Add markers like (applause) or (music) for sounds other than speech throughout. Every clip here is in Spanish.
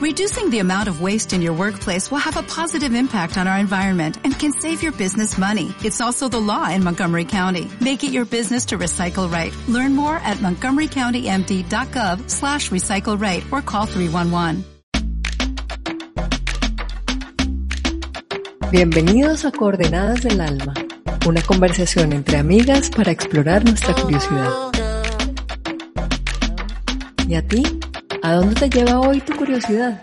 Reducing the amount of waste in your workplace will have a positive impact on our environment and can save your business money. It's also the law in Montgomery County. Make it your business to recycle right. Learn more at montgomerycountymd.gov slash recycle right or call 311. Bienvenidos a Coordenadas del Alma, una conversación entre amigas para explorar nuestra curiosidad. ¿Y a ti? ¿A dónde te lleva hoy tu curiosidad?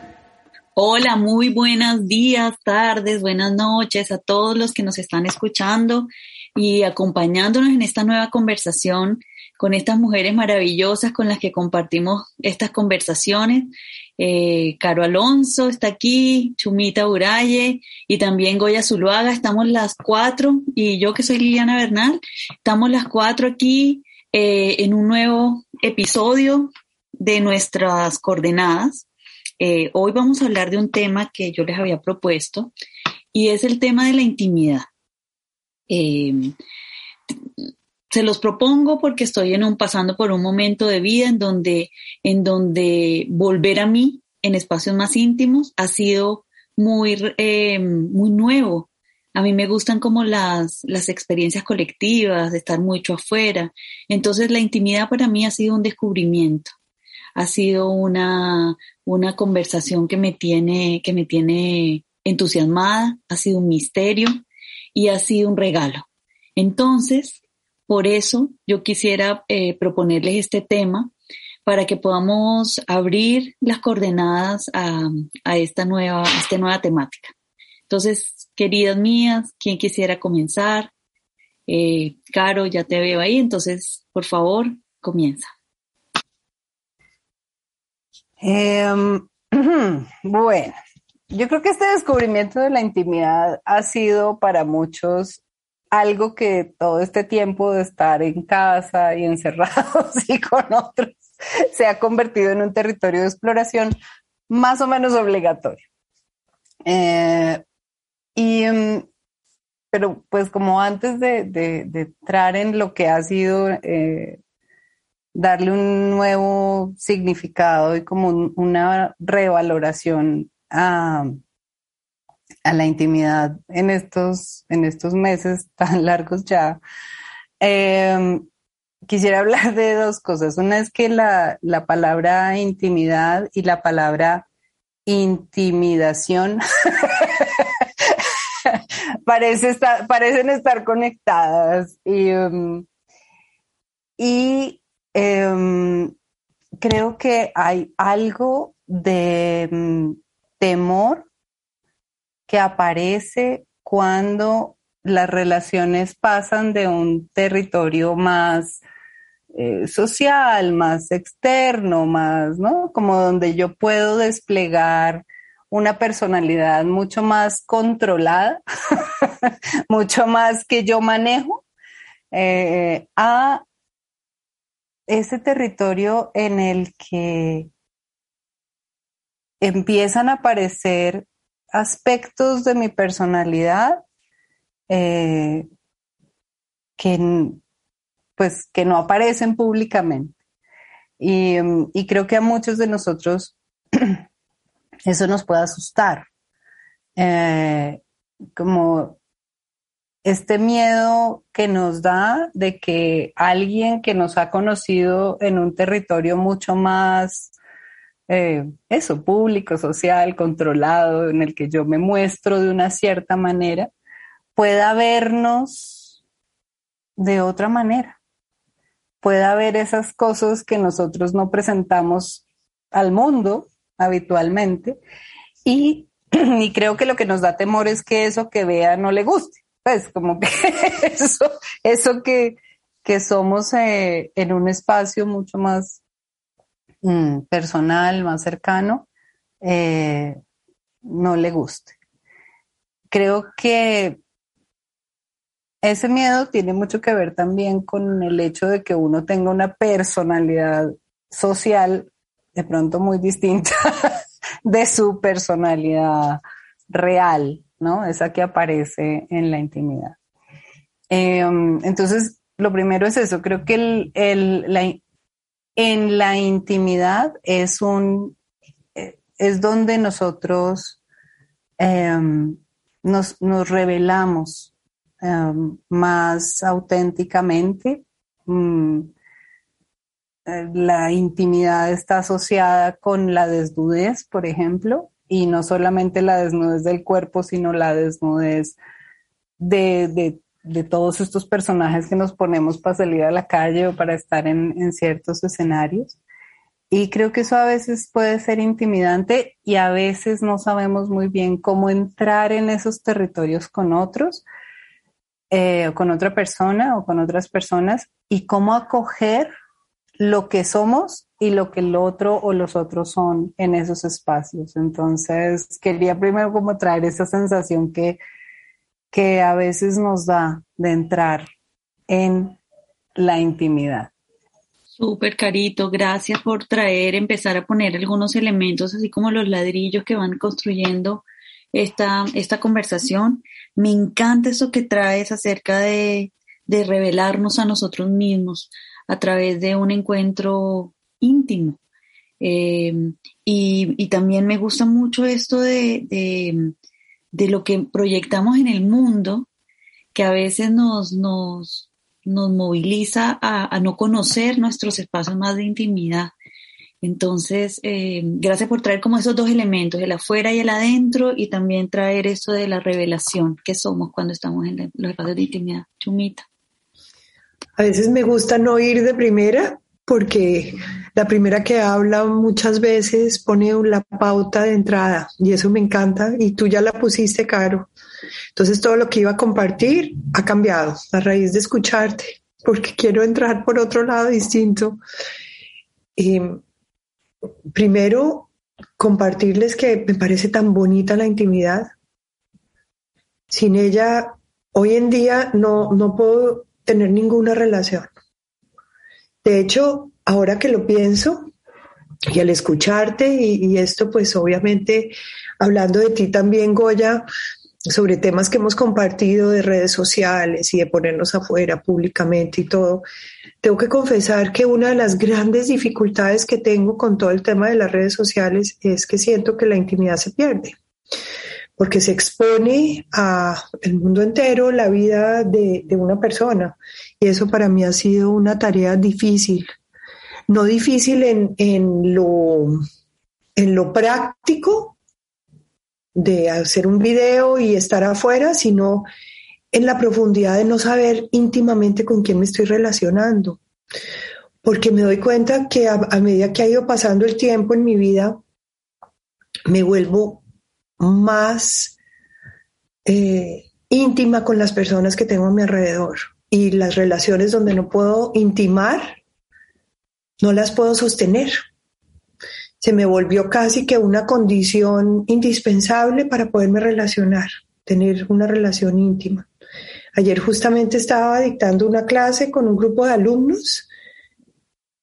Hola, muy buenos días, tardes, buenas noches a todos los que nos están escuchando y acompañándonos en esta nueva conversación con estas mujeres maravillosas con las que compartimos estas conversaciones. Eh, Caro Alonso está aquí, Chumita Uraye y también Goya Zuluaga. Estamos las cuatro y yo que soy Liliana Bernal, estamos las cuatro aquí eh, en un nuevo episodio de nuestras coordenadas. Eh, hoy vamos a hablar de un tema que yo les había propuesto y es el tema de la intimidad. Eh, se los propongo porque estoy en un, pasando por un momento de vida en donde, en donde volver a mí en espacios más íntimos ha sido muy, eh, muy nuevo. A mí me gustan como las, las experiencias colectivas, de estar mucho afuera. Entonces la intimidad para mí ha sido un descubrimiento ha sido una, una conversación que me tiene, que me tiene entusiasmada, ha sido un misterio y ha sido un regalo. Entonces, por eso yo quisiera eh, proponerles este tema para que podamos abrir las coordenadas a, a esta, nueva, a esta nueva temática. Entonces, queridas mías, ¿quién quisiera comenzar? Eh, Caro, ya te veo ahí, entonces, por favor, comienza. Em, (clears throat) bueno, yo creo que este descubrimiento de la intimidad ha sido para muchos algo que todo este tiempo de estar en casa y encerrados (laughs) y con otros se ha convertido en un territorio de exploración más o menos obligatorio. Eh, y, em, pero pues como antes de, entrar en lo que ha sido eh, darle un nuevo significado y como una revaloración a, la intimidad en estos, en estos meses (laughs) tan largos ya. Em, quisiera hablar de dos cosas. Una es que la, palabra intimidad y la palabra intimidación (laughs) parece parecen estar conectadas. Y, em, y Em, creo que hay algo de mm, temor que aparece cuando las relaciones pasan de un territorio más eh, social, más externo, más, ¿no? Como donde yo puedo desplegar una personalidad mucho más controlada, (laughs) mucho más que yo manejo, eh, a ese territorio en el que empiezan a aparecer aspectos de mi personalidad eh, que, pues, que no aparecen públicamente. Y, creo que a muchos de nosotros (clears throat) eso nos puede asustar. Eh, como este miedo que nos da de que alguien que nos ha conocido en un territorio mucho más, eh, eso, público, social, controlado, en el que yo me muestro de una cierta manera, pueda vernos de otra manera, pueda ver esas cosas que nosotros no presentamos al mundo habitualmente y, (clears throat) y creo que lo que nos da temor es que eso que vea no le guste pues como que (laughs) eso, eso que, somos eh, en un espacio mucho más mm, personal, más cercano, eh, no le guste. Creo que ese miedo tiene mucho que ver también con el hecho de que uno tenga una personalidad social de pronto muy distinta (laughs) de su personalidad real. ¿No? Esa que aparece en la intimidad. Em, entonces, lo primero es eso, creo que el, la, en la intimidad es un, eh, es donde nosotros em, nos, revelamos em, más auténticamente. Mm, eh, la intimidad está asociada con la desnudez, por ejemplo, y no solamente la desnudez del cuerpo, sino la desnudez de, todos estos personajes que nos ponemos para salir a la calle o para estar en, ciertos escenarios. Y creo que eso a veces puede ser intimidante y a veces no sabemos muy bien cómo entrar en esos territorios con otros, eh, o con otra persona o con otras personas y cómo acoger lo que somos y lo que el otro o los otros son en esos espacios. Entonces, quería primero como traer esa sensación que, que a veces nos da de entrar en la intimidad. Súper carito, gracias por traer, empezar a poner algunos elementos, así como los ladrillos que van construyendo esta, esta conversación. Me encanta eso que traes acerca de, de revelarnos a nosotros mismos, a través de un encuentro íntimo. Eh, y, también me gusta mucho esto de, de, lo que proyectamos en el mundo, que a veces nos, nos, nos moviliza a, no conocer nuestros espacios más de intimidad. Entonces, eh, gracias por traer como esos dos elementos, el afuera y el adentro, y también traer eso de la revelación que somos cuando estamos en los espacios de intimidad. Chumita. A veces me gusta no ir de primera porque la primera que habla muchas veces pone la pauta de entrada y eso me encanta y tú ya la pusiste, Caro. Entonces todo lo que iba a compartir ha cambiado a raíz de escucharte porque quiero entrar por otro lado distinto. primero, compartirles que me parece tan bonita la intimidad. Sin ella, hoy en día no, no puedo tener ninguna relación. De hecho, ahora que lo pienso y al escucharte y, esto pues obviamente hablando de ti también, Goya, sobre temas que hemos compartido de redes sociales y de ponernos afuera públicamente y todo, tengo que confesar que una de las grandes dificultades que tengo con todo el tema de las redes sociales es que siento que la intimidad se pierde porque se expone a el mundo entero la vida de, una persona. Y eso para mí ha sido una tarea difícil. No difícil en, en, lo, en lo práctico de hacer un video y estar afuera, sino en la profundidad de no saber íntimamente con quién me estoy relacionando. Porque me doy cuenta que a medida que ha ido pasando el tiempo en mi vida, me vuelvo más eh, íntima con las personas que tengo a mi alrededor. Y las relaciones donde no puedo intimar, no las puedo sostener. Se me volvió casi que una condición indispensable para poderme relacionar, tener una relación íntima. Ayer justamente estaba dictando una clase con un grupo de alumnos.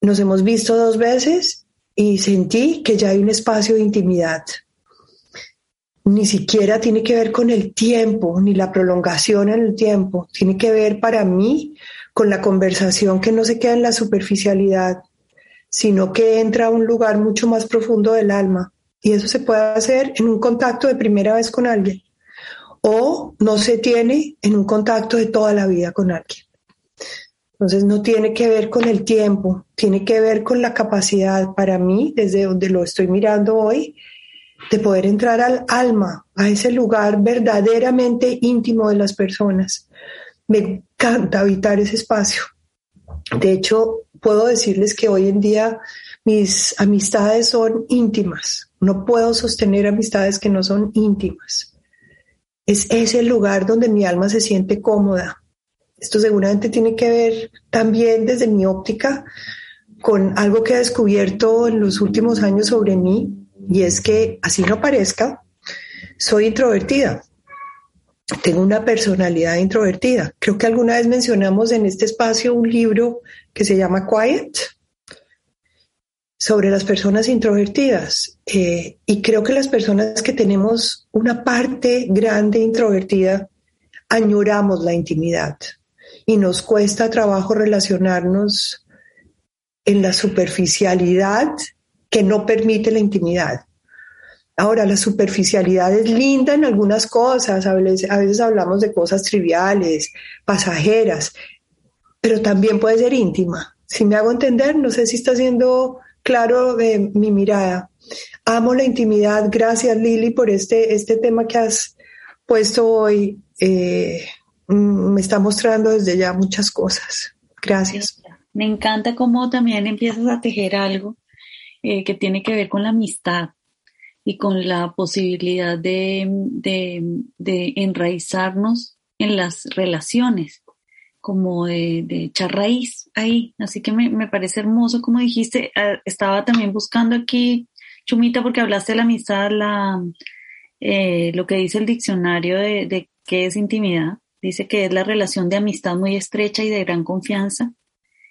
Nos hemos visto dos veces y sentí que ya hay un espacio de intimidad ni siquiera tiene que ver con el tiempo, ni la prolongación en el tiempo. Tiene que ver para mí con la conversación que no se queda en la superficialidad, sino que entra a un lugar mucho más profundo del alma. Y eso se puede hacer en un contacto de primera vez con alguien. O no se tiene en un contacto de toda la vida con alguien. Entonces no tiene que ver con el tiempo, tiene que ver con la capacidad para mí, desde donde lo estoy mirando hoy, de poder entrar al alma, a ese lugar verdaderamente íntimo de las personas. Me encanta habitar ese espacio. De hecho, puedo decirles que hoy en día mis amistades son íntimas. No puedo sostener amistades que no son íntimas. Es ese lugar donde mi alma se siente cómoda. Esto seguramente tiene que ver también desde mi óptica con algo que he descubierto en los últimos años sobre mí, y es que, así no parezca, soy introvertida. Tengo una personalidad introvertida. Creo que alguna vez mencionamos en este espacio un libro que se llama Quiet sobre las personas introvertidas. Eh, y creo que las personas que tenemos una parte grande introvertida añoramos la intimidad y nos cuesta trabajo relacionarnos en la superficialidad que no permite la intimidad. Ahora, la superficialidad es linda en algunas cosas, a veces, a veces hablamos de cosas triviales, pasajeras, pero también puede ser íntima. Si me hago entender, no sé si está siendo claro de mi mirada. Amo la intimidad. Gracias, Lili, por este, este tema que has puesto hoy. Eh, mm, me está mostrando desde ya muchas cosas. Gracias. Me encanta cómo también empiezas a tejer algo eh, que tiene que ver con la amistad y con la posibilidad de, enraizarnos en las relaciones, como de, de, echar raíz ahí. Así que me, me parece hermoso, como dijiste, ah, estaba también buscando aquí, Chumita, porque hablaste de la amistad, la, eh, lo que dice el diccionario de, de qué es intimidad. Dice que es la relación de amistad muy estrecha y de gran confianza.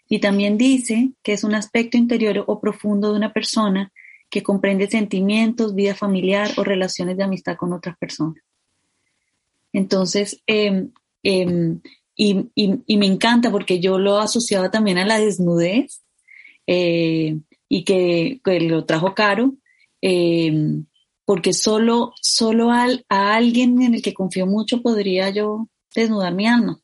Y también dice que es un aspecto interior o profundo de una persona que comprende sentimientos, vida familiar o relaciones de amistad con otras personas. Entonces, em, y, me encanta porque yo lo asociaba también a la desnudez eh, y que, lo trajo caro, em, porque solo, solo a alguien en el que confío mucho podría yo desnudar mi alma.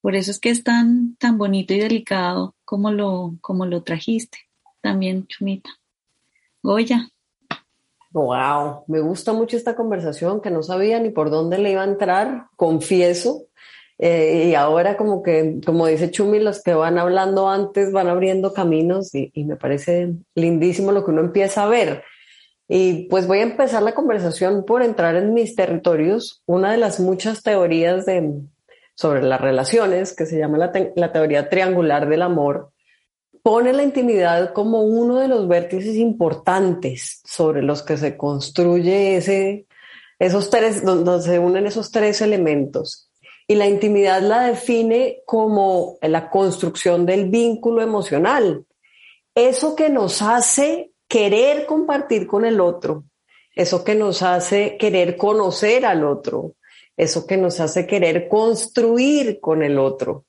Por eso es que es tan, tan bonito y delicado como lo, como lo trajiste también, Chumita. Goya. Wow, me gusta mucho esta conversación que no sabía ni por dónde le iba a entrar, confieso. Eh, y ahora como que, como dice Chumi, los que van hablando antes van abriendo caminos y, y me parece lindísimo lo que uno empieza a ver. Y pues voy a empezar la conversación por entrar en mis territorios. Una de las muchas teorías de, sobre las relaciones, que se llama la, la teoría triangular del amor, pone la intimidad como uno de los vértices importantes sobre los que se construye ese, esos tres, donde se unen esos tres elementos. Y la intimidad la define como la construcción del vínculo emocional. Eso que nos hace querer compartir con el otro, eso que nos hace querer conocer al otro, eso que nos hace querer construir con el otro.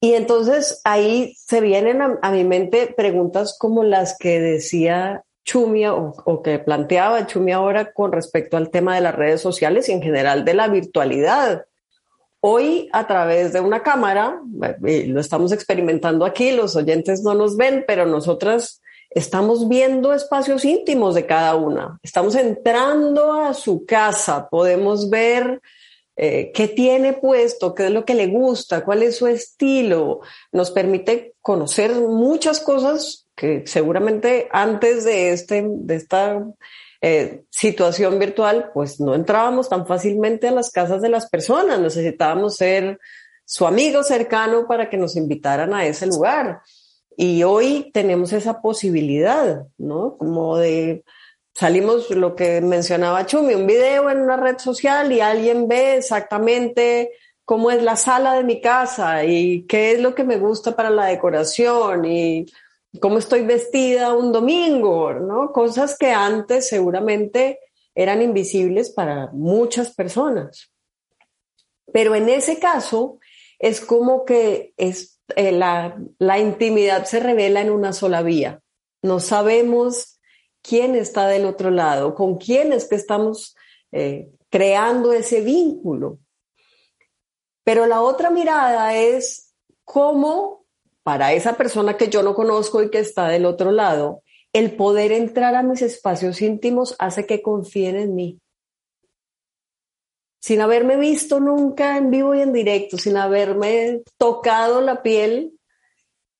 Y entonces ahí se vienen a, mi mente preguntas como las que decía Chumia o, que planteaba Chumia ahora con respecto al tema de las redes sociales y en general de la virtualidad. Hoy a través de una cámara, lo estamos experimentando aquí, los oyentes no nos ven, pero nosotras estamos viendo espacios íntimos de cada una. Estamos entrando a su casa, podemos ver eh, qué tiene puesto, qué es lo que le gusta, cuál es su estilo, nos permite conocer muchas cosas que seguramente antes de, este, de esta eh, situación virtual, pues no entrábamos tan fácilmente a las casas de las personas, necesitábamos ser su amigo cercano para que nos invitaran a ese lugar. Y hoy tenemos esa posibilidad, ¿no? Como de salimos lo que mencionaba Chumi, un video en una red social y alguien ve exactamente cómo es la sala de mi casa y qué es lo que me gusta para la decoración y cómo estoy vestida un domingo, ¿no? Cosas que antes seguramente eran invisibles para muchas personas. Pero en ese caso es como que es, eh, la, la intimidad se revela en una sola vía. No sabemos quién está del otro lado, con quién es que estamos eh, creando ese vínculo. Pero la otra mirada es cómo para esa persona que yo no conozco y que está del otro lado, el poder entrar a mis espacios íntimos hace que confíen en mí. Sin haberme visto nunca en vivo y en directo, sin haberme tocado la piel,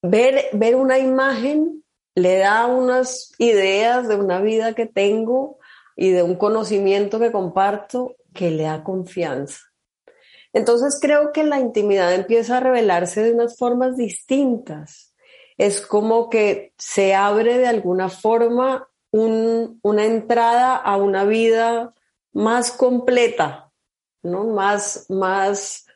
ver, ver una imagen le da unas ideas de una vida que tengo y de un conocimiento que comparto que le da confianza. Entonces creo que la intimidad empieza a revelarse de unas formas distintas. Es como que se abre de alguna forma una entrada a una vida más completa, Más, más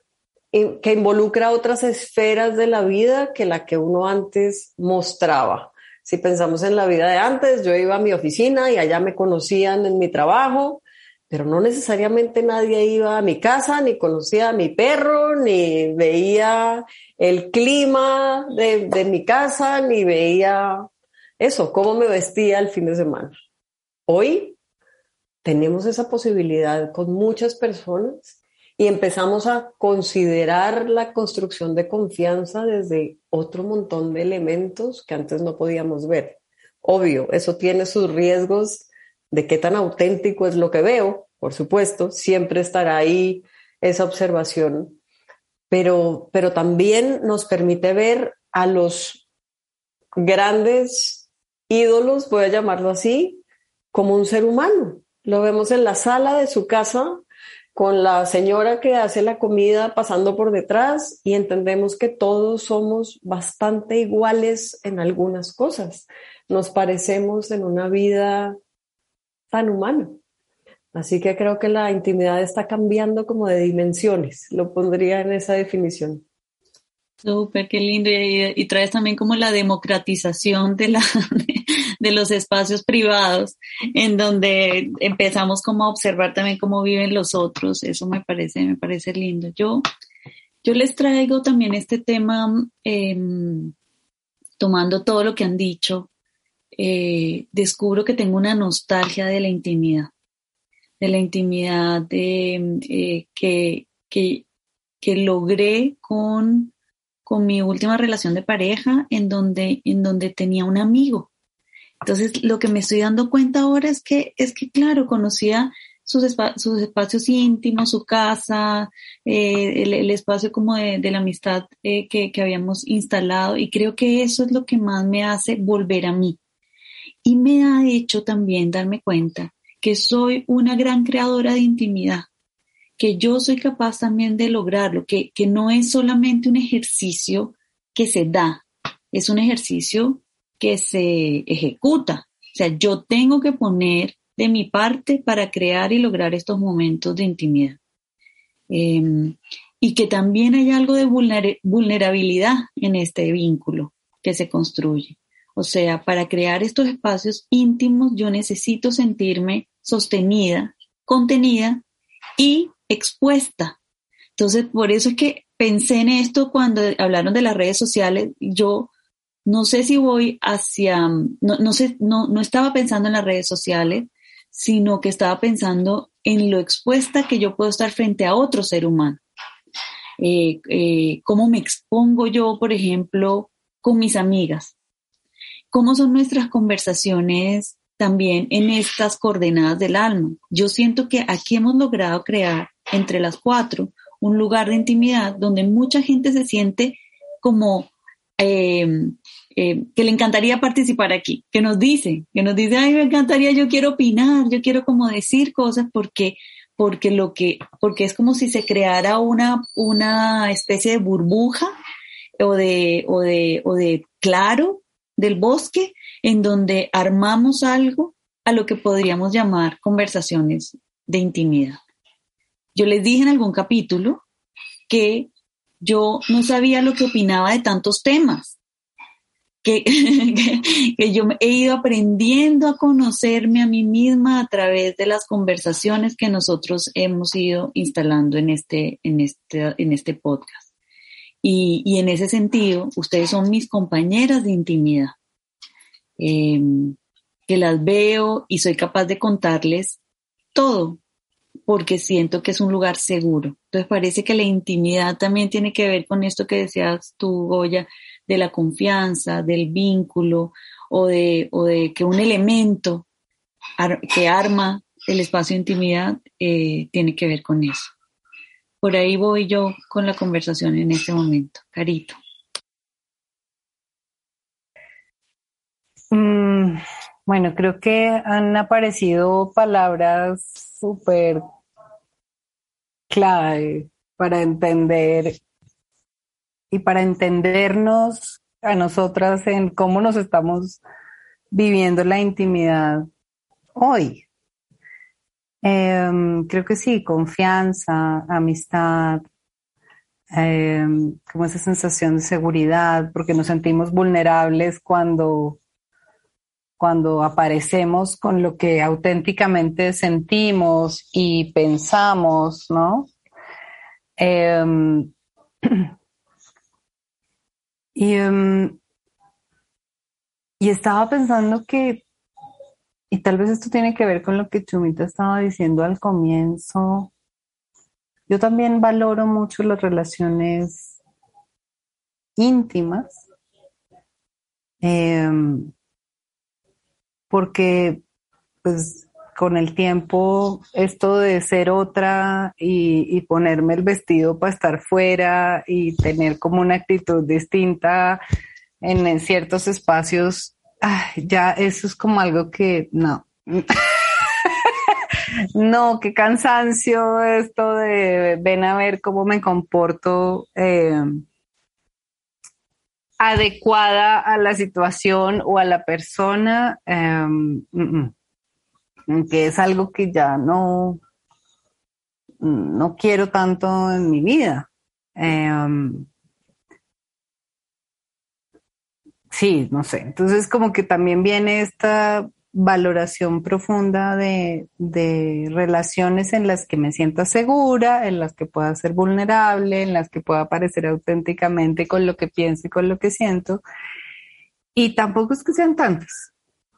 que involucra otras esferas de la vida que la que uno antes mostraba. Si pensamos en la vida de antes, yo iba a mi oficina y allá me conocían en mi trabajo, pero no necesariamente nadie iba a mi casa, ni conocía a mi perro, ni veía el clima de, de mi casa, ni veía eso, cómo me vestía el fin de semana. Hoy tenemos esa posibilidad con muchas personas y empezamos a considerar la construcción de confianza desde otro montón de elementos que antes no podíamos ver. Obvio, eso tiene sus riesgos de qué tan auténtico es lo que veo, por supuesto, siempre estará ahí esa observación, pero, pero también nos permite ver a los grandes ídolos, voy a llamarlo así, como un ser humano. Lo vemos en la sala de su casa con la señora que hace la comida pasando por detrás y entendemos que todos somos bastante iguales en algunas cosas. Nos parecemos en una vida tan humana. Así que creo que la intimidad está cambiando como de dimensiones. Lo pondría en esa definición. Súper, qué lindo. Y, traes también como la democratización de, la, (laughs) de, los espacios privados, en donde empezamos como a observar también cómo viven los otros. Eso me parece, me parece lindo. Yo, yo les traigo también este tema, eh, tomando todo lo que han dicho, eh, descubro que tengo una nostalgia de la intimidad, de la intimidad de, eh, que, que, que logré con con mi última relación de pareja en donde, en donde tenía un amigo. Entonces, lo que me estoy dando cuenta ahora es que, es que claro, conocía sus, espacios íntimos, su casa, eh, el, espacio como de, la amistad eh, que, que habíamos instalado y creo que eso es lo que más me hace volver a mí. Y me ha hecho también darme cuenta que soy una gran creadora de intimidad que yo soy capaz también de lograrlo, que, que no es solamente un ejercicio que se da, es un ejercicio que se ejecuta. O sea, yo tengo que poner de mi parte para crear y lograr estos momentos de intimidad. Em, y que también hay algo de vulnerabilidad en este vínculo que se construye. O sea, para crear estos espacios íntimos yo necesito sentirme sostenida, contenida y expuesta. Entonces, por eso es que pensé en esto cuando hablaron de las redes sociales. Yo no sé si voy hacia, no, no sé, no, no estaba pensando en las redes sociales, sino que estaba pensando en lo expuesta que yo puedo estar frente a otro ser humano. Eh, eh, cómo me expongo yo, por ejemplo, con mis amigas. Cómo son nuestras conversaciones también en estas coordenadas del alma. Yo siento que aquí hemos logrado crear entre las cuatro un lugar de intimidad donde mucha gente se siente como eh, eh, que le encantaría participar aquí, que nos dice, que nos dice, ay, me encantaría, yo quiero opinar, yo quiero como decir cosas porque, porque lo que, porque es como si se creara una, una especie de burbuja o de, o de, o de claro del bosque en donde armamos algo a lo que podríamos llamar conversaciones de intimidad. Yo les dije en algún capítulo que yo no sabía lo que opinaba de tantos temas, que, (laughs) que, yo he ido aprendiendo a conocerme a mí misma a través de las conversaciones que nosotros hemos ido instalando en este, en este, en este podcast. Y, y en ese sentido, ustedes son mis compañeras de intimidad. Em, que las veo y soy capaz de contarles todo, porque siento que es un lugar seguro. Entonces parece que la intimidad también tiene que ver con esto que decías tú, Goya, de la confianza, del vínculo o de, o de que un elemento que arma el espacio de intimidad eh, tiene que ver con eso. Por ahí voy yo con la conversación en este momento. Carito. Mm, bueno, creo que han aparecido palabras súper clave para entender y para entendernos a nosotras en cómo nos estamos viviendo la intimidad hoy. Em, creo que sí, confianza, amistad, em, como esa sensación de seguridad, porque nos sentimos vulnerables cuando cuando aparecemos con lo que auténticamente sentimos y pensamos, ¿no? Em, (clears throat) y, y estaba pensando que y tal vez esto tiene que ver con lo que Chumita estaba diciendo al comienzo. Yo también valoro mucho las relaciones íntimas, em, porque pues con el tiempo esto de ser otra y, ponerme el vestido para estar fuera y tener como una actitud distinta en ciertos espacios ya eso es como algo que no. (laughs) no, qué cansancio esto de ven a ver cómo me comporto eh, adecuada a la situación o a la persona, em, mm, mm, que es algo que ya no, no quiero tanto en mi vida. Em, Sí, no sé. Entonces como que también viene esta valoración profunda de, relaciones en las que me sienta segura, en las que pueda ser vulnerable, en las que pueda aparecer auténticamente con lo que pienso y con lo que siento. Y tampoco es que sean tantas.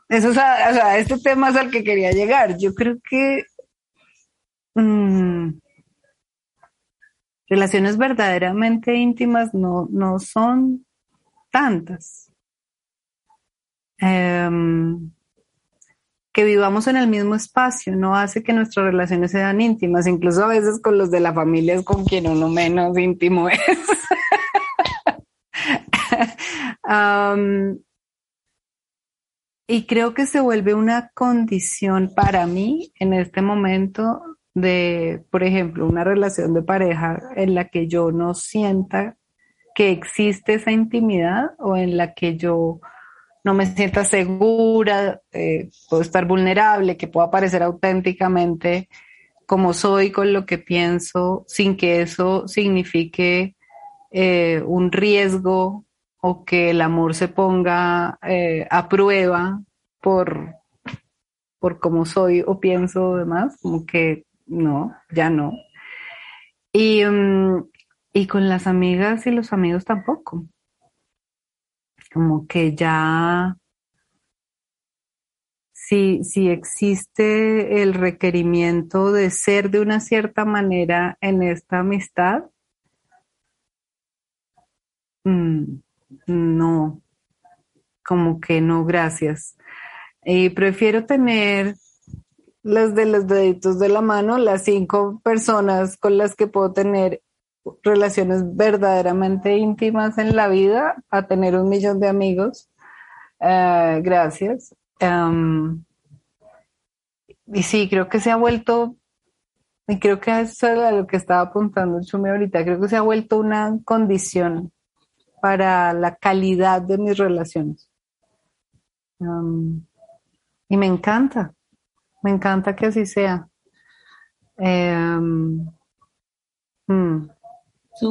Eso es, a, este tema es al que quería llegar. Yo creo que mm, relaciones verdaderamente íntimas no, no son tantas. Em, que vivamos en el mismo espacio no hace que nuestras relaciones sean íntimas, incluso a veces con los de la familia es con quien uno menos íntimo es. (laughs) y creo que se vuelve una condición para mí en este momento de, por ejemplo, una relación de pareja en la que yo no sienta que existe esa intimidad o en la que yo no me sienta segura, puedo estar vulnerable, que pueda aparecer auténticamente como soy con lo que pienso, sin que eso signifique eh, un riesgo o que el amor se ponga eh, a prueba por, por cómo soy o pienso demás, como que no, ya no. Y, mm, y con las amigas y los amigos tampoco como que ya si, si existe el requerimiento de ser de una cierta manera en esta amistad, mm, no, como que no, gracias. Y prefiero tener las de los deditos de la mano, las cinco personas con las que puedo tener relaciones verdaderamente íntimas en la vida a tener un millón de amigos. Eh, gracias. Em, y sí, creo que se ha vuelto, y creo que eso es a lo que estaba apuntando Chumi ahorita, creo que se ha vuelto una condición para la calidad de mis relaciones. Em, y me encanta, me encanta que así sea. Um,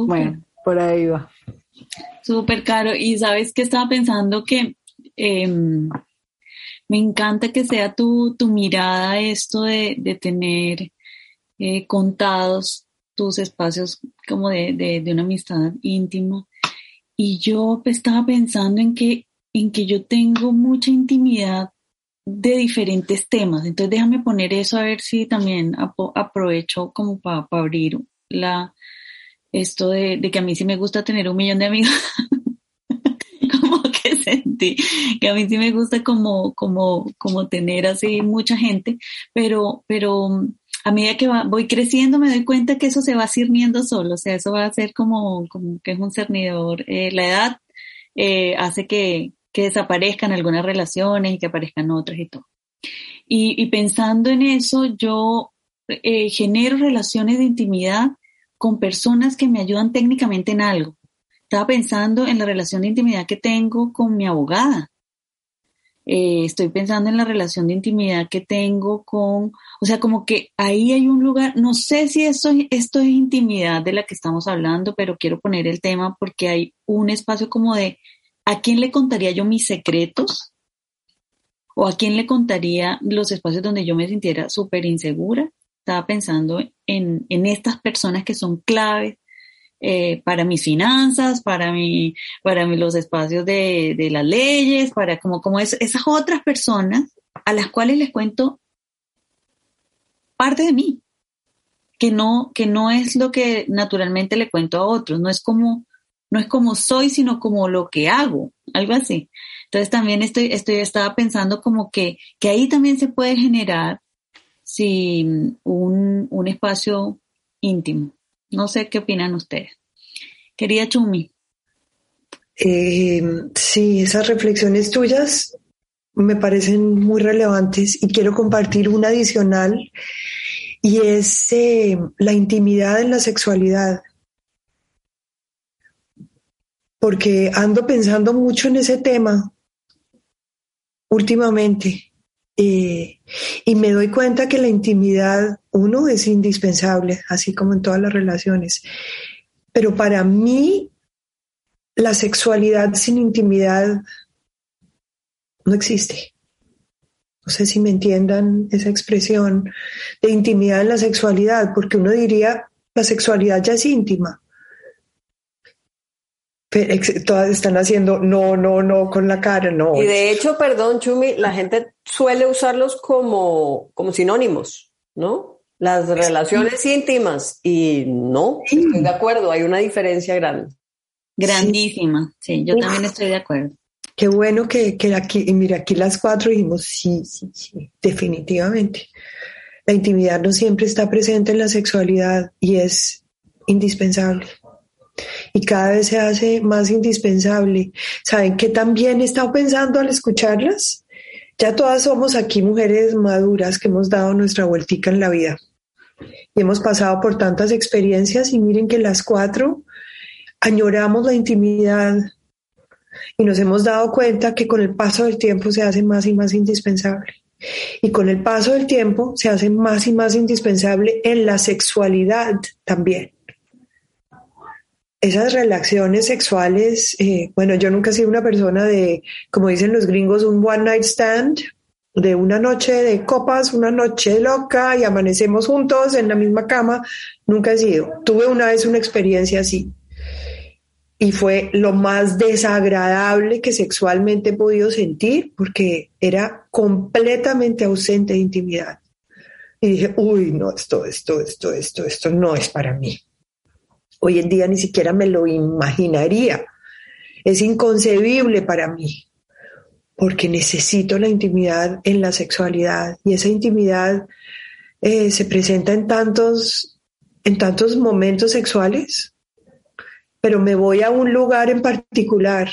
bueno, por ahí va. Súper caro. Y sabes que estaba pensando que em, me encanta que sea tu, tu mirada esto de, de tener eh, contados tus espacios como de, de, de, una amistad íntima. Y yo estaba pensando en que, en que yo tengo mucha intimidad de diferentes temas. Entonces déjame poner eso a ver si también aprovecho como para abrir la, esto de, que a mí sí me gusta tener un millón de amigos. (laughs) como que sentí que a mí sí me gusta como, como, como tener así mucha gente, pero, pero a medida que voy creciendo me doy cuenta que eso se va cirniendo solo, o sea, eso va a ser como, como que es un cernidor. Eh, la edad eh, hace que, que desaparezcan algunas relaciones y que aparezcan otras y todo. Y, y pensando en eso, yo eh, genero relaciones de intimidad con personas que me ayudan técnicamente en algo. Estaba pensando en la relación de intimidad que tengo con mi abogada. Eh, estoy pensando en la relación de intimidad que tengo con, o sea, como que ahí hay un lugar, no sé si esto, esto es intimidad de la que estamos hablando, pero quiero poner el tema porque hay un espacio como de, ¿a quién le contaría yo mis secretos? ¿O a quién le contaría los espacios donde yo me sintiera súper insegura? Estaba pensando en, en estas personas que son claves eh, para mis finanzas, para, mi, para los espacios de, de, las leyes, para como, como esas otras personas a las cuales les cuento parte de mí, que no, que no es lo que naturalmente le cuento a otros, no es como, no es como soy, sino como lo que hago, algo así. Entonces también estoy, estoy, estaba pensando como que, que ahí también se puede generar si un, un espacio íntimo. No sé qué opinan ustedes. Querida Chumi. Eh, sí, esas reflexiones tuyas me parecen muy relevantes y quiero compartir una adicional y es eh, la intimidad en la sexualidad. Porque ando pensando mucho en ese tema últimamente eh, y me doy cuenta que la intimidad, uno, es indispensable, así como en todas las relaciones. Pero para mí, la sexualidad sin intimidad no existe. No sé si me entiendan esa expresión de intimidad en la sexualidad, porque uno diría, la sexualidad ya es íntima. Todas están haciendo no, no, no con la cara, no. Y de hecho, perdón, Chumi, la gente suele usarlos como, como sinónimos, ¿no? Las relaciones íntimas. Y no, estoy de acuerdo, hay una diferencia grande. Grandísima, sí, yo también estoy de acuerdo. Qué bueno que, que aquí, y mira, aquí las cuatro dijimos, sí, sí, sí, definitivamente. La intimidad no siempre está presente en la sexualidad y es indispensable. Y cada vez se hace más indispensable. ¿Saben qué también he estado pensando al escucharlas? Ya todas somos aquí mujeres maduras que hemos dado nuestra vueltica en la vida. Y hemos pasado por tantas experiencias y miren que las cuatro añoramos la intimidad, y nos hemos dado cuenta que con el paso del tiempo se hace más y más indispensable. Y con el paso del tiempo se hace más y más indispensable en la sexualidad también. Esas relaciones sexuales, eh, bueno, yo nunca he sido una persona de, como dicen los gringos, un one night stand, de una noche de copas, una noche loca y amanecemos juntos en la misma cama. Nunca he sido. Tuve una vez una experiencia así y fue lo más desagradable que sexualmente he podido sentir porque era completamente ausente de intimidad. Y dije, uy, no, esto, esto, esto, esto, esto no es para mí. Hoy en día ni siquiera me lo imaginaría. Es inconcebible para mí porque necesito la intimidad en la sexualidad y esa intimidad eh, se presenta en tantos, en tantos momentos sexuales pero me voy a un lugar en particular.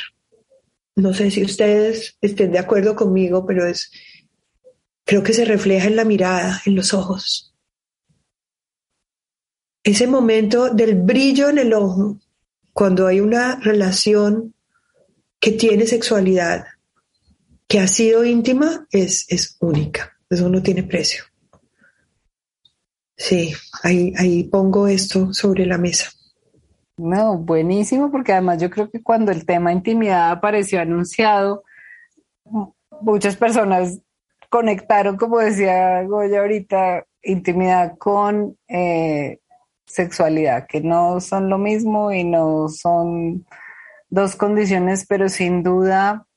No sé si ustedes estén de acuerdo conmigo, pero es, creo que se refleja en la mirada, en los ojos. Ese momento del brillo en el ojo, cuando hay una relación que tiene sexualidad, que ha sido íntima, es, es única. Eso no tiene precio. Sí, ahí, ahí pongo esto sobre la mesa. No, buenísimo, porque además yo creo que cuando el tema intimidad apareció anunciado, muchas personas conectaron, como decía Goya ahorita, intimidad con eh, sexualidad, que no son lo mismo y no son dos condiciones, pero sin duda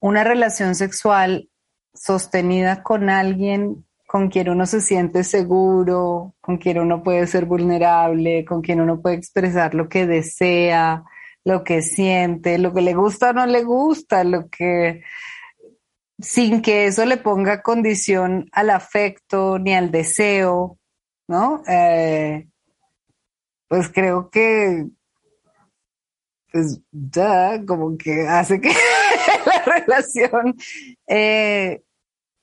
una relación sexual sostenida con alguien con quien uno se siente seguro, con quien uno puede ser vulnerable, con quien uno puede expresar lo que desea, lo que siente, lo que le gusta o no le gusta, lo que sin que eso le ponga condición al afecto ni al deseo, ¿no? Eh, pues creo que pues ya como que hace que (laughs) la relación eh,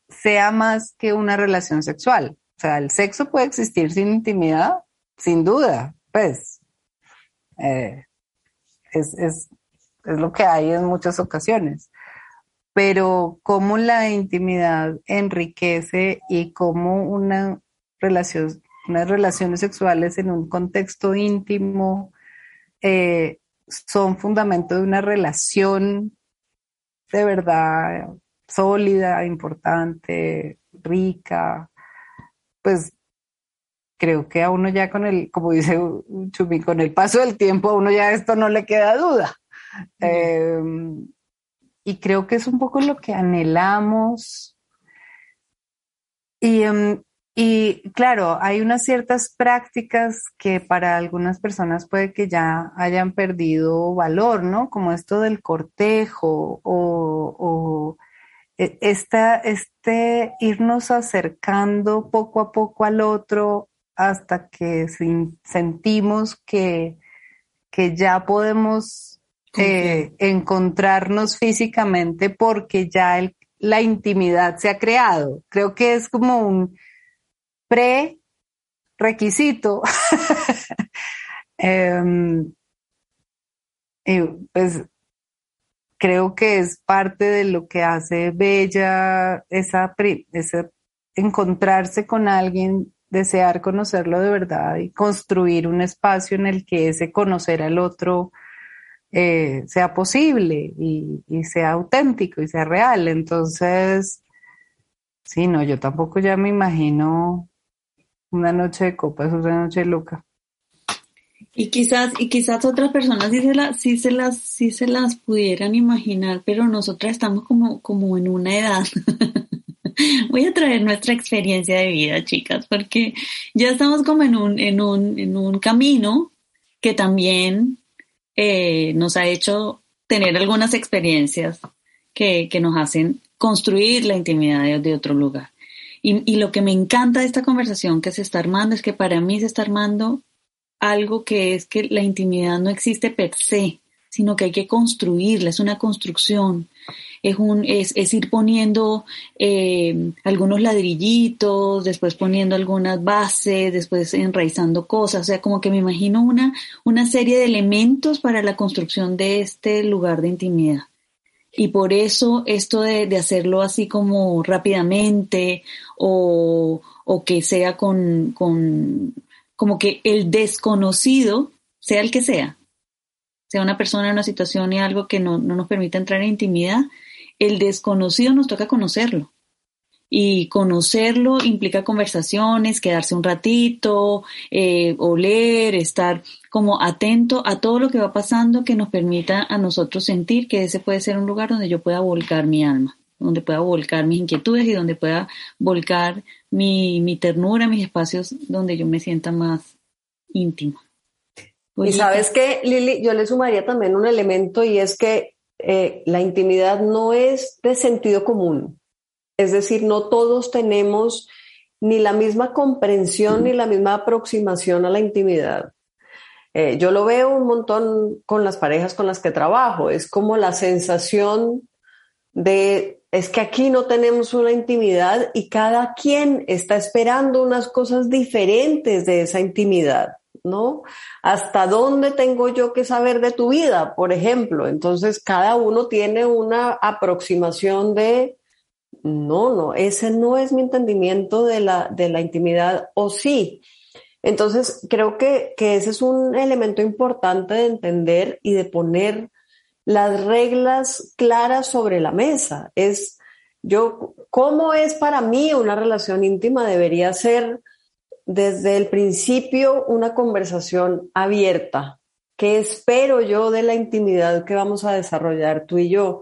sea más que una relación sexual. O sea, el sexo puede existir sin intimidad, sin duda, pues. Eh, es, es, es lo que hay en muchas ocasiones. Pero cómo la intimidad enriquece y cómo una relación, unas relaciones sexuales en un contexto íntimo eh, son fundamento de una relación de verdad sólida, importante, rica, pues creo que a uno ya con el, como dice Chumi, con el paso del tiempo a uno ya esto no le queda duda. Em, creo que es un poco lo que anhelamos. Y, em, y claro, hay unas ciertas prácticas que para algunas personas puede que ya hayan perdido valor, ¿no? Como esto del cortejo o, e, esta, este irnos acercando poco a poco al otro hasta que sentimos que, que ya podemos eh, encontrarnos físicamente porque ya la intimidad se ha creado. Creo que es como un pre-requisito. (laughs) Em, pues creo que es parte de lo que hace bella esa, esa encontrarse con alguien, desear conocerlo de verdad y construir un espacio en el que ese conocer al otro eh, sea posible y, y, sea auténtico y sea real. Entonces, sí, no, yo tampoco ya me imagino una noche de copas, una noche loca. Y quizás, y quizás otras personas sí se, sí se las, sí se las pudieran imaginar, pero nosotras estamos como, como en una edad. (laughs) Voy a traer nuestra experiencia de vida, chicas, porque ya estamos como en un, en un, en un camino que también eh, nos ha hecho tener algunas experiencias que, que nos hacen construir la intimidad de otro lugar. Y, lo que me encanta de esta conversación que se está armando es que para mí se está armando algo que es que la intimidad no existe per se, sino que hay que construirla, es una construcción, es, un, es, es ir poniendo eh, algunos ladrillitos, después poniendo algunas bases, después enraizando cosas, o sea, como que me imagino una, una serie de elementos para la construcción de este lugar de intimidad. Y por eso esto de, hacerlo así como rápidamente o, o que sea con, con, como que el desconocido, sea el que sea, sea una persona, una situación y algo que no, no nos permite entrar en intimidad, el desconocido nos toca conocerlo y conocerlo implica conversaciones, quedarse un ratito, eh, oler, estar como atento a todo lo que va pasando que nos permita a nosotros sentir que ese puede ser un lugar donde yo pueda volcar mi alma, donde pueda volcar mis inquietudes y donde pueda volcar mi, mi ternura, mis espacios donde yo me sienta más íntima. Y sabes que, Lili, yo le sumaría también un elemento y es que eh, la intimidad no es de sentido común. Es decir, no todos tenemos ni la misma comprensión ni la misma aproximación a la intimidad. Eh, yo lo veo un montón con las parejas con las que trabajo. Es como la sensación de, es que aquí no tenemos una intimidad y cada quien está esperando unas cosas diferentes de esa intimidad, ¿no? ¿Hasta dónde tengo yo que saber de tu vida, por ejemplo? Entonces, cada uno tiene una aproximación de no, no, ese no es mi entendimiento de la, de la intimidad, o sí. Entonces, creo que, que ese es un elemento importante de entender y de poner las reglas claras sobre la mesa. Es yo, ¿cómo es para mí una relación íntima? Debería ser desde el principio una conversación abierta. ¿Qué espero yo de la intimidad que vamos a desarrollar tú y yo?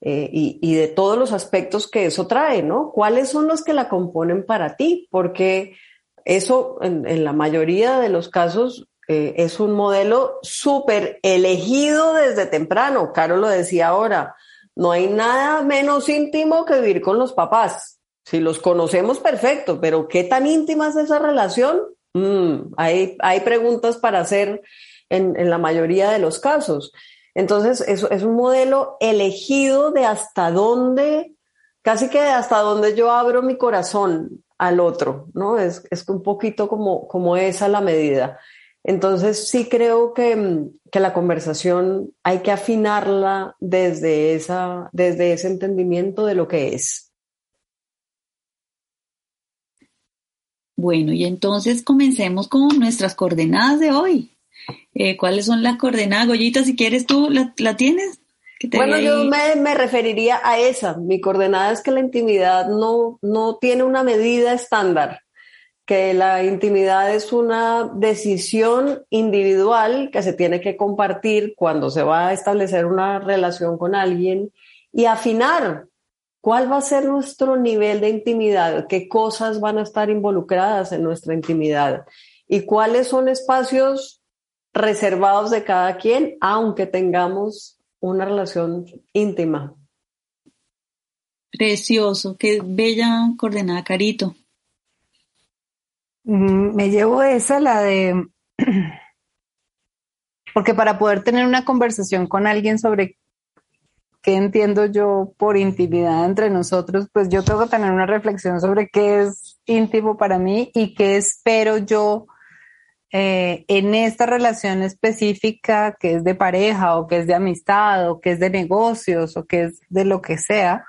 Eh, y, de todos los aspectos que eso trae, ¿no? ¿Cuáles son los que la componen para ti? Porque eso en, la mayoría de los casos eh, es un modelo súper elegido desde temprano. Caro lo decía ahora, no hay nada menos íntimo que vivir con los papás. Si los conocemos, perfecto, pero ¿qué tan íntima es esa relación? Mm, hay, hay preguntas para hacer en, en la mayoría de los casos. Entonces, eso es un modelo elegido de hasta dónde, casi que de hasta dónde yo abro mi corazón al otro, ¿no? Es, es un poquito como, como esa la medida. Entonces, sí creo que, que, la conversación hay que afinarla desde, esa, desde ese entendimiento de lo que es. Bueno, y entonces comencemos con nuestras coordenadas de hoy. Eh, ¿Cuáles son las coordenadas? Goyita, si quieres tú, ¿la, tienes? Bueno, yo me, referiría a esa. Mi coordenada es que la intimidad no, no tiene una medida estándar, que la intimidad es una decisión individual que se tiene que compartir cuando se va a establecer una relación con alguien y afinar cuál va a ser nuestro nivel de intimidad, qué cosas van a estar involucradas en nuestra intimidad y cuáles son espacios reservados de cada quien, aunque tengamos una relación íntima. Precioso, qué bella coordenada, Carito. Mm, me llevo esa, la de, (clears throat) porque para poder tener una conversación con alguien sobre qué entiendo yo por intimidad entre nosotros, pues yo tengo que tener una reflexión sobre qué es íntimo para mí y qué espero yo eh, en esta relación específica que es de pareja o que es de amistad o que es de negocios o que es de lo que sea,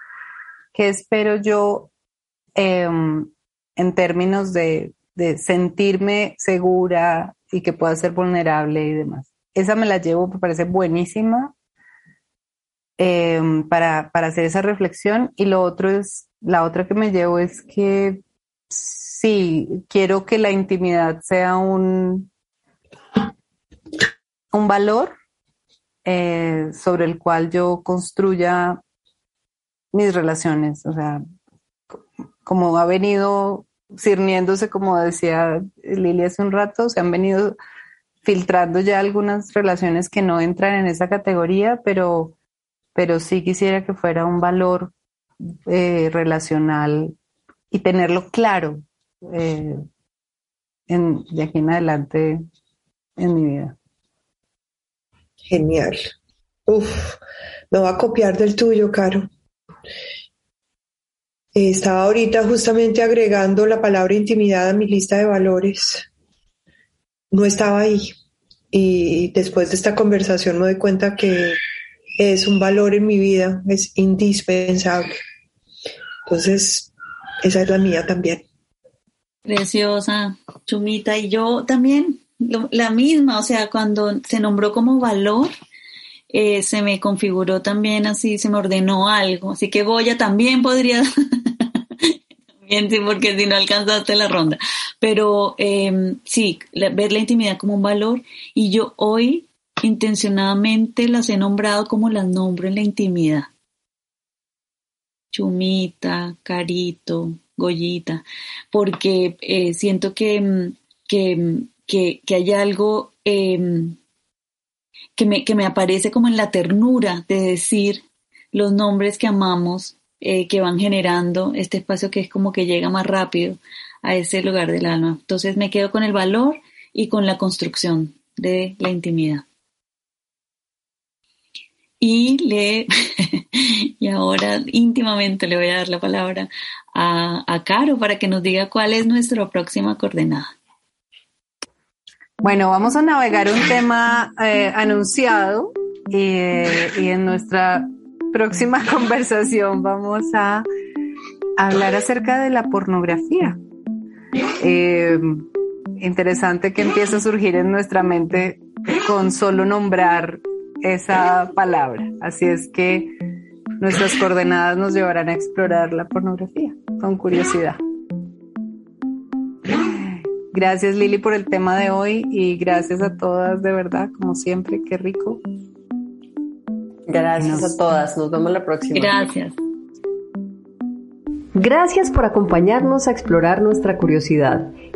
qué espero yo em, en términos de, de sentirme segura y que pueda ser vulnerable y demás. Esa me la llevo, me parece buenísima em, para, para hacer esa reflexión. Y lo otro es, la otra que me llevo es que sí, quiero que la intimidad sea un, un valor eh, sobre el cual yo construya mis relaciones. O sea, como ha venido sirniéndose, como decía Lili hace un rato, se han venido filtrando ya algunas relaciones que no entran en esa categoría, pero, pero sí quisiera que fuera un valor eh, relacional y tenerlo claro, eh, de aquí en adelante en mi vida. Genial. Uf, me va a copiar del tuyo, Caro. estaba ahorita justamente agregando la palabra intimidad a mi lista de valores. No estaba ahí. Y después de esta conversación me doy cuenta que es un valor en mi vida, es indispensable. Entonces, esa es la mía también. Preciosa, Chumita. Y yo también, la misma, o sea, cuando se nombró como valor, eh, se me configuró también así, se me ordenó algo. Así que Goya también podría, (laughs) sí, porque si no alcanzaste la ronda. Pero eh, sí, ver la intimidad como un valor. Y yo hoy intencionadamente las he nombrado como las nombro en la intimidad. Chumita, Carito, Goyita, porque eh, siento que, mm, mm, que, que, hay algo em, que, me, que me aparece como en la ternura de decir los nombres que amamos, eh, que van generando este espacio que es como que llega más rápido a ese lugar del alma. Entonces me quedo con el valor y con la construcción de la intimidad. Y le, (laughs) (laughs) y ahora íntimamente le voy a dar la palabra a, a Caro para que nos diga cuál es nuestra próxima coordenada. Bueno, vamos a navegar un tema eh, anunciado y, y, en nuestra próxima (laughs) conversación vamos a hablar acerca de la pornografía. Eh, interesante que empiece a surgir en nuestra mente con solo nombrar esa palabra. Así es que nuestras coordenadas nos llevarán a explorar la pornografía con curiosidad. Gracias Lili por el tema de hoy y gracias a todas de verdad, como siempre, qué rico. Gracias a todas, nos vemos la próxima. Gracias. Gracias por acompañarnos a explorar nuestra curiosidad.